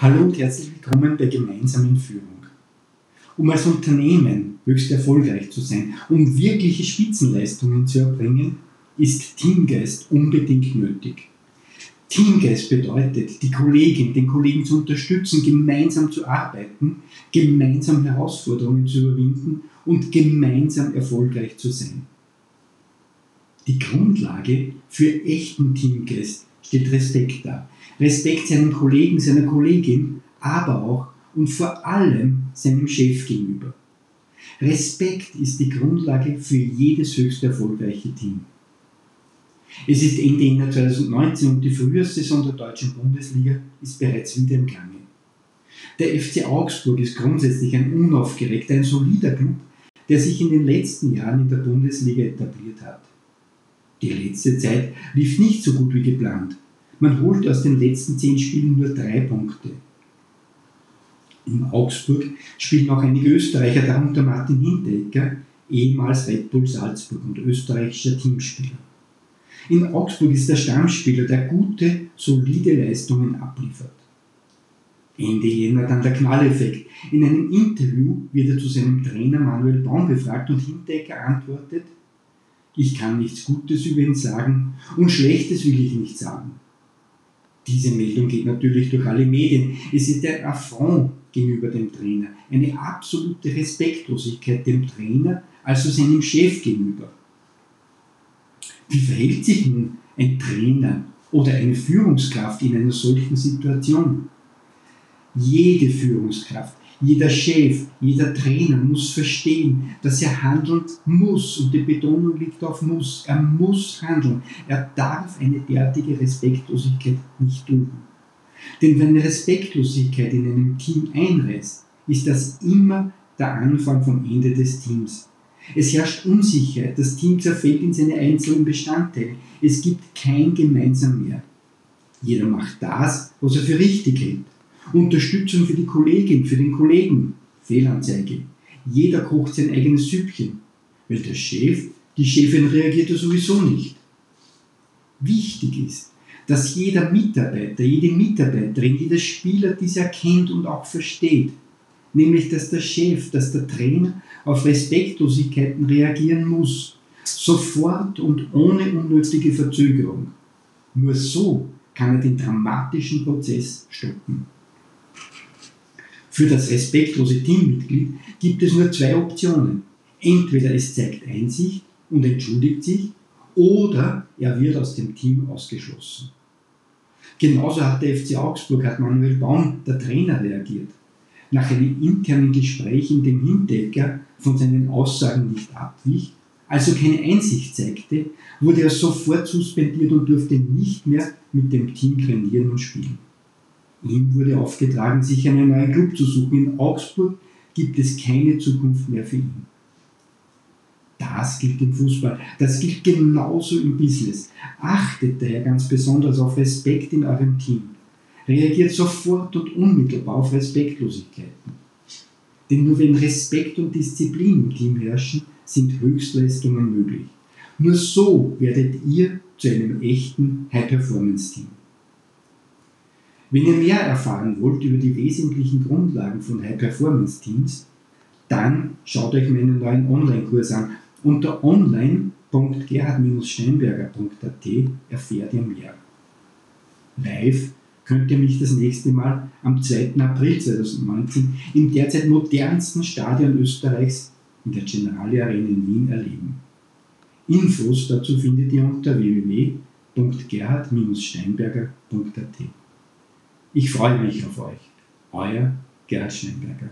Hallo und herzlich willkommen bei Gemeinsam in Führung. Um als Unternehmen höchst erfolgreich zu sein, um wirkliche Spitzenleistungen zu erbringen, ist Teamgeist unbedingt nötig. Teamgeist bedeutet, die Kollegin, den Kollegen zu unterstützen, gemeinsam zu arbeiten, gemeinsam Herausforderungen zu überwinden und gemeinsam erfolgreich zu sein. Die Grundlage für echten Teamgeist steht Respekt dar. Respekt seinem Kollegen, seiner Kollegin, aber auch und vor allem seinem Chef gegenüber. Respekt ist die Grundlage für jedes höchst erfolgreiche Team. Es ist Ende Jänner 2019 und die Frühjahrssaison der deutschen Bundesliga ist bereits wieder im Gange. Der FC Augsburg ist grundsätzlich ein unaufgeregter, ein solider Club, der sich in den letzten Jahren in der Bundesliga etabliert hat. Die letzte Zeit lief nicht so gut wie geplant. Man holte aus den letzten zehn Spielen nur drei Punkte. In Augsburg spielen auch einige Österreicher, darunter Martin Hinteregger, ehemals Red Bull Salzburg und österreichischer Teamspieler. In Augsburg ist der Stammspieler, der gute, solide Leistungen abliefert. Ende Jänner dann der Knalleffekt. In einem Interview wird er zu seinem Trainer Manuel Baum befragt und Hinteregger antwortet, ich kann nichts Gutes über ihn sagen und Schlechtes will ich nicht sagen. Diese Meldung geht natürlich durch alle Medien. Es ist ein Affront gegenüber dem Trainer, eine absolute Respektlosigkeit dem Trainer, also seinem Chef gegenüber. Wie verhält sich nun ein Trainer oder eine Führungskraft in einer solchen Situation? Jede Führungskraft, jeder Chef, jeder Trainer muss verstehen, dass er handeln muss und die Betonung liegt auf muss. Er muss handeln. Er darf eine derartige Respektlosigkeit nicht dulden. Denn wenn Respektlosigkeit in einem Team einreißt, ist das immer der Anfang vom Ende des Teams. Es herrscht Unsicherheit, das Team zerfällt in seine einzelnen Bestandteile. Es gibt kein Gemeinsam mehr. Jeder macht das, was er für richtig hält. Unterstützung für die Kollegin, für den Kollegen, Fehlanzeige. Jeder kocht sein eigenes Süppchen, weil der Chef, die Chefin reagiert ja sowieso nicht. Wichtig ist, dass jeder Mitarbeiter, jede Mitarbeiterin, jeder Spieler dies erkennt und auch versteht. Nämlich, dass der Chef, dass der Trainer auf Respektlosigkeiten reagieren muss. Sofort und ohne unnötige Verzögerung. Nur so kann er den dramatischen Prozess stoppen. Für das respektlose Teammitglied gibt es nur zwei Optionen. Entweder es zeigt Einsicht und entschuldigt sich, oder er wird aus dem Team ausgeschlossen. Genauso hat der FC Augsburg, hat Manuel Baum, der Trainer, reagiert. Nach einem internen Gespräch, in dem Hinteregger von seinen Aussagen nicht abwich, also keine Einsicht zeigte, wurde er sofort suspendiert und durfte nicht mehr mit dem Team trainieren und spielen. Ihm wurde aufgetragen, sich einen neuen Club zu suchen. In Augsburg gibt es keine Zukunft mehr für ihn. Das gilt im Fußball. Das gilt genauso im Business. Achtet daher ganz besonders auf Respekt in eurem Team. Reagiert sofort und unmittelbar auf Respektlosigkeiten. Denn nur wenn Respekt und Disziplin im Team herrschen, sind Höchstleistungen möglich. Nur so werdet ihr zu einem echten High-Performance-Team. Wenn ihr mehr erfahren wollt über die wesentlichen Grundlagen von High-Performance-Teams, dann schaut euch meinen neuen Online-Kurs an. Unter online.gerhard-steinberger.at erfährt ihr mehr. Live könnt ihr mich das nächste Mal am 2. April 2019 im derzeit modernsten Stadion Österreichs in der Generali Arena in Wien erleben. Infos dazu findet ihr unter www.gerhard-steinberger.at. Ich freue mich auf euch. Euer Gerhard Schnenberger.